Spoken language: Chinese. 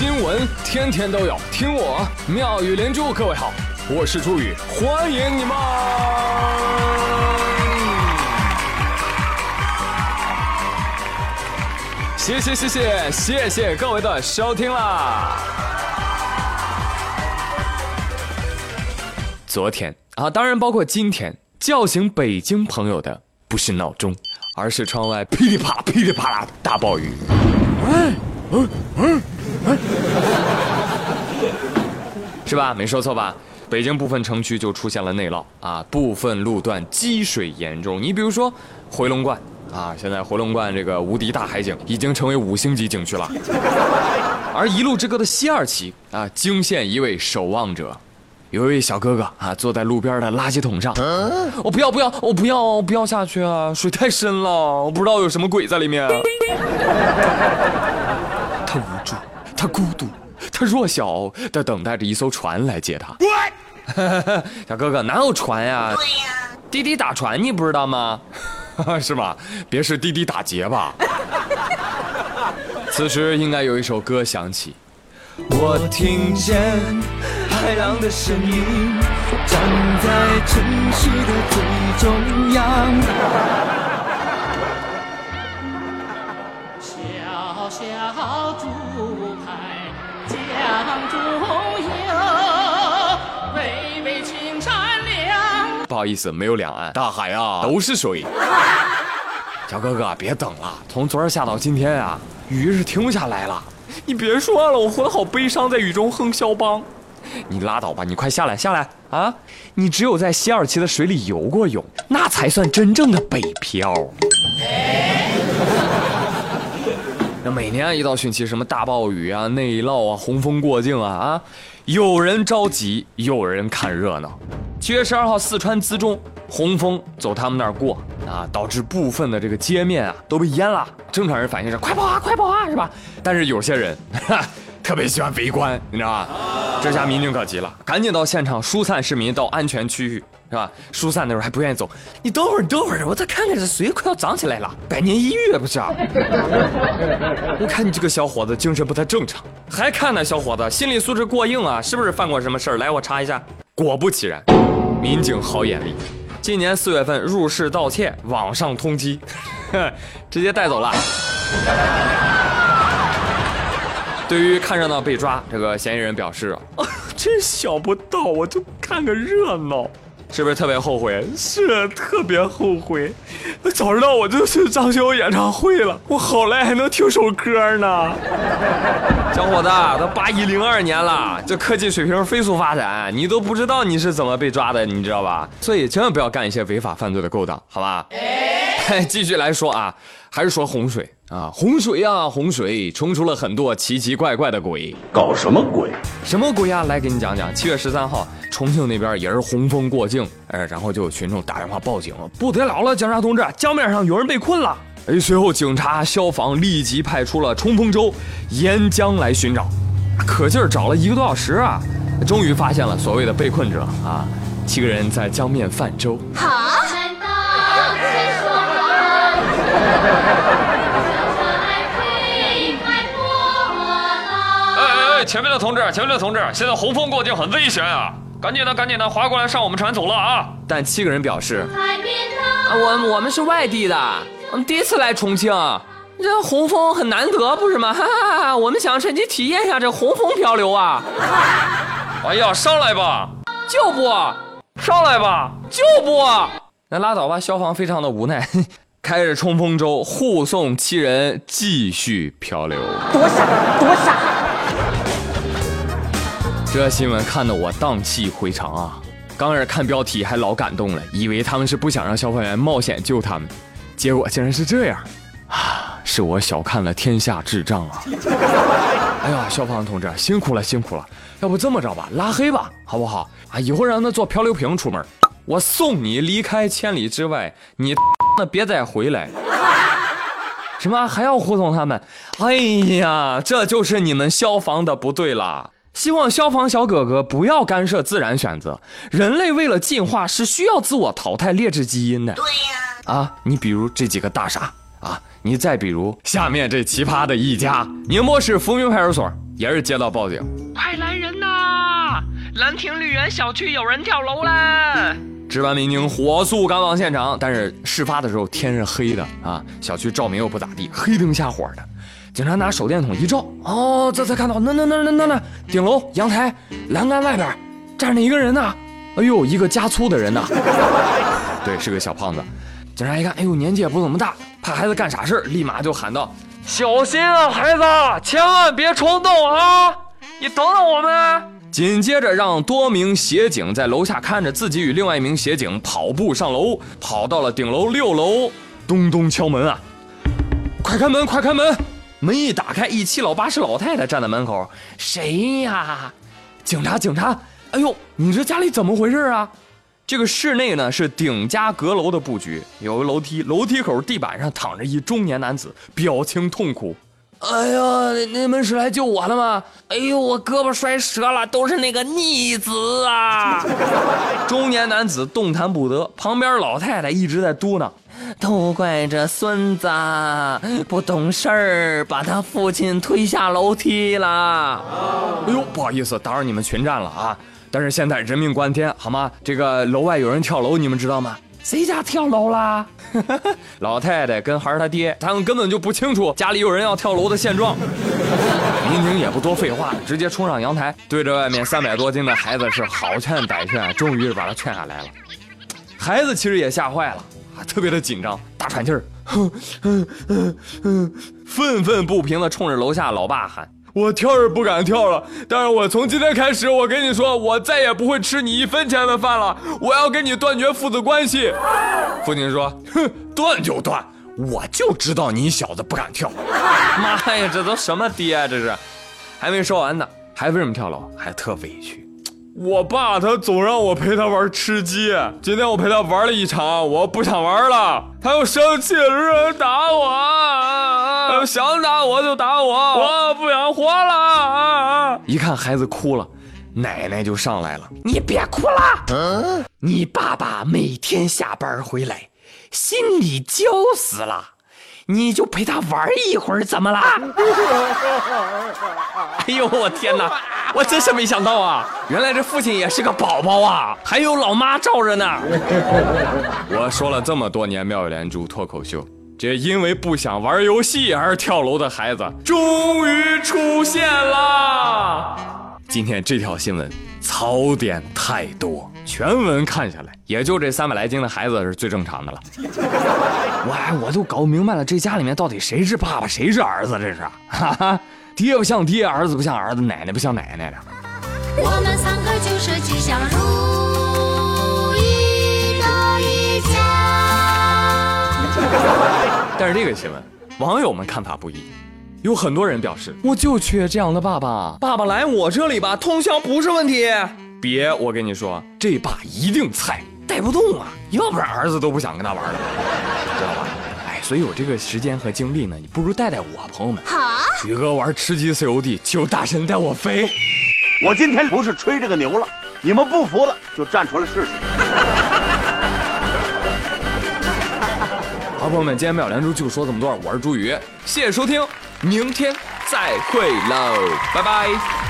新闻天天都有，听我妙语连珠。各位好，我是朱宇，欢迎你们！谢谢谢谢谢谢各位的收听啦！昨天啊，当然包括今天，叫醒北京朋友的不是闹钟，而是窗外噼里啪啦噼里啪啦的大暴雨。哎，嗯嗯。是吧？没说错吧？北京部分城区就出现了内涝啊，部分路段积水严重。你比如说回龙观啊，现在回龙观这个无敌大海景已经成为五星级景区了。而一路之隔的西二旗啊，惊现一位守望者，有一位小哥哥啊，坐在路边的垃圾桶上。我不要不要，我不要不要下去啊，水太深了，我不知道有什么鬼在里面。他无助。他孤独，他弱小的等待着一艘船来接他。小哥哥哪有船呀？对呀，滴滴打船你不知道吗？是吗？别是滴滴打劫吧？此时应该有一首歌响起。我听见海浪的声音，站在城市的最中央。好意思，没有两岸，大海啊都是水。小哥哥，别等了，从昨儿下到今天啊，雨是停不下来了。你别说了，我活得好悲伤，在雨中哼肖邦。你拉倒吧，你快下来下来啊！你只有在西二旗的水里游过泳，那才算真正的北漂。每年一到汛期，什么大暴雨啊、内涝啊、洪峰过境啊啊，有人着急，有人看热闹。七月十二号，四川资中洪峰走他们那儿过啊，导致部分的这个街面啊都被淹了。正常人反应是快跑啊，快跑啊，是吧？但是有些人哈特别喜欢围观，你知道吧？这下民警可急了，赶紧到现场疏散市民到安全区域，是吧？疏散的时候还不愿意走，你等会儿，等会儿，我再看看这水快要涨起来了，百年一遇不是？我看你这个小伙子精神不太正常，还看呢，小伙子心理素质过硬啊，是不是犯过什么事儿？来，我查一下。果不其然，民警好眼力，今年四月份入室盗窃，网上通缉，直接带走了。对于看热闹被抓，这个嫌疑人表示：“啊 真想不到，我就看个热闹。”是不是特别后悔？是特别后悔。早知道我就去张学友演唱会了，我好赖还能听首歌呢。小伙子，都八一零二年了，这科技水平飞速发展，你都不知道你是怎么被抓的，你知道吧？所以千万不要干一些违法犯罪的勾当，好吧？继续来说啊，还是说洪水啊，洪水啊，洪水冲出了很多奇奇怪怪的鬼，搞什么鬼？什么鬼啊？来给你讲讲。七月十三号，重庆那边也是洪峰过境，哎，然后就有群众打电话报警，不得了了，警察同志，江面上有人被困了。哎，随后警察、消防立即派出了冲锋舟沿江来寻找，可劲儿找了一个多小时啊，终于发现了所谓的被困者啊，七个人在江面泛舟。好。前面的同志，前面的同志，现在洪峰过境很危险啊！赶紧的，赶紧的，划过来上我们船走了啊！但七个人表示，我我们是外地的，我们第一次来重庆，这洪峰很难得，不是吗？哈哈哈！我们想趁机体验一下这洪峰漂流啊！哎呀，上来吧，就不上来吧，就不那拉倒吧。消防非常的无奈。开着冲锋舟护送七人继续漂流，多傻多傻！这新闻看得我荡气回肠啊！刚开始看标题还老感动了，以为他们是不想让消防员冒险救他们，结果竟然是这样啊！是我小看了天下智障啊！哎呀，消防同志辛苦了辛苦了！要不这么着吧，拉黑吧，好不好？啊，以后让他做漂流瓶出门，我送你离开千里之外，你。那别再回来！什么还要护送他们？哎呀，这就是你们消防的不对了。希望消防小哥哥不要干涉自然选择。人类为了进化是需要自我淘汰劣质基因的。对呀。啊，你比如这几个大傻啊，你再比如下面这奇葩的一家：宁波市福明派出所也是接到报警，快来人呐！兰亭绿园小区有人跳楼了！值班民警火速赶往现场，但是事发的时候天是黑的啊，小区照明又不咋地，黑灯瞎火的。警察拿手电筒一照，哦，这才看到那那那那那那顶楼阳台栏杆外边站着一个人呢。哎呦，一个加粗的人呐，对，是个小胖子。警察一看，哎呦，年纪也不怎么大，怕孩子干傻事立马就喊道：“小心啊，孩子，千万别冲动啊！你等等我们。”紧接着，让多名协警在楼下看着，自己与另外一名协警跑步上楼，跑到了顶楼六楼，咚咚敲门啊！快开门，快开门！门一打开，一七老八十老太太站在门口。谁呀？警察，警察！哎呦，你这家里怎么回事啊？这个室内呢是顶家阁楼的布局，有个楼梯，楼梯口地板上躺着一中年男子，表情痛苦。哎呀，你们是来救我的吗？哎呦，我胳膊摔折了，都是那个逆子啊！中年男子动弹不得，旁边老太太一直在嘟囔。都怪这孙子不懂事儿，把他父亲推下楼梯了。哎呦，不好意思，打扰你们群战了啊！但是现在人命关天，好吗？这个楼外有人跳楼，你们知道吗？谁家跳楼啦？老太太跟孩儿他爹，他们根本就不清楚家里有人要跳楼的现状。民警也不多废话，直接冲上阳台，对着外面三百多斤的孩子是好劝歹劝，终于是把他劝下来了。孩子其实也吓坏了。特别的紧张，大喘气儿，愤愤不平的冲着楼下老爸喊：“我跳是不敢跳了，但是我从今天开始，我跟你说，我再也不会吃你一分钱的饭了，我要跟你断绝父子关系。”父亲说：“哼，断就断，我就知道你小子不敢跳。”妈呀，这都什么爹啊？这是，还没说完呢，还为什么跳楼？还特委屈。我爸他总让我陪他玩吃鸡，今天我陪他玩了一场，我不想玩了，他又生气了，打我，想打我就打我，我不想活了。一看孩子哭了，奶奶就上来了，你别哭了，嗯你爸爸每天下班回来，心里焦死了。你就陪他玩一会儿，怎么了？哎呦，我天哪！我真是没想到啊，原来这父亲也是个宝宝啊，还有老妈罩着呢。我说了这么多年妙语连珠脱口秀，这因为不想玩游戏而跳楼的孩子终于出现啦。今天这条新闻槽点太多，全文看下来，也就这三百来斤的孩子是最正常的了。我我都搞不明白了，这家里面到底谁是爸爸，谁是儿子？这是，哈哈，爹不像爹，儿子不像儿子，奶奶不像奶奶的。我们三个就是吉祥如意的一家。但是这个新闻，网友们看法不一，有很多人表示，我就缺这样的爸爸，爸爸来我这里吧，通宵不是问题。别，我跟你说，这爸一定菜。带不动啊，要不然儿子都不想跟他玩了，知道吧？哎，所以有这个时间和精力呢，你不如带带我，朋友们。好，宇哥玩吃鸡 COD，求大神带我飞。我今天不是吹这个牛了，你们不服了就站出来试试。好，朋友们，今天妙连珠就说这么多，我是朱宇，谢谢收听，明天再会喽，拜拜。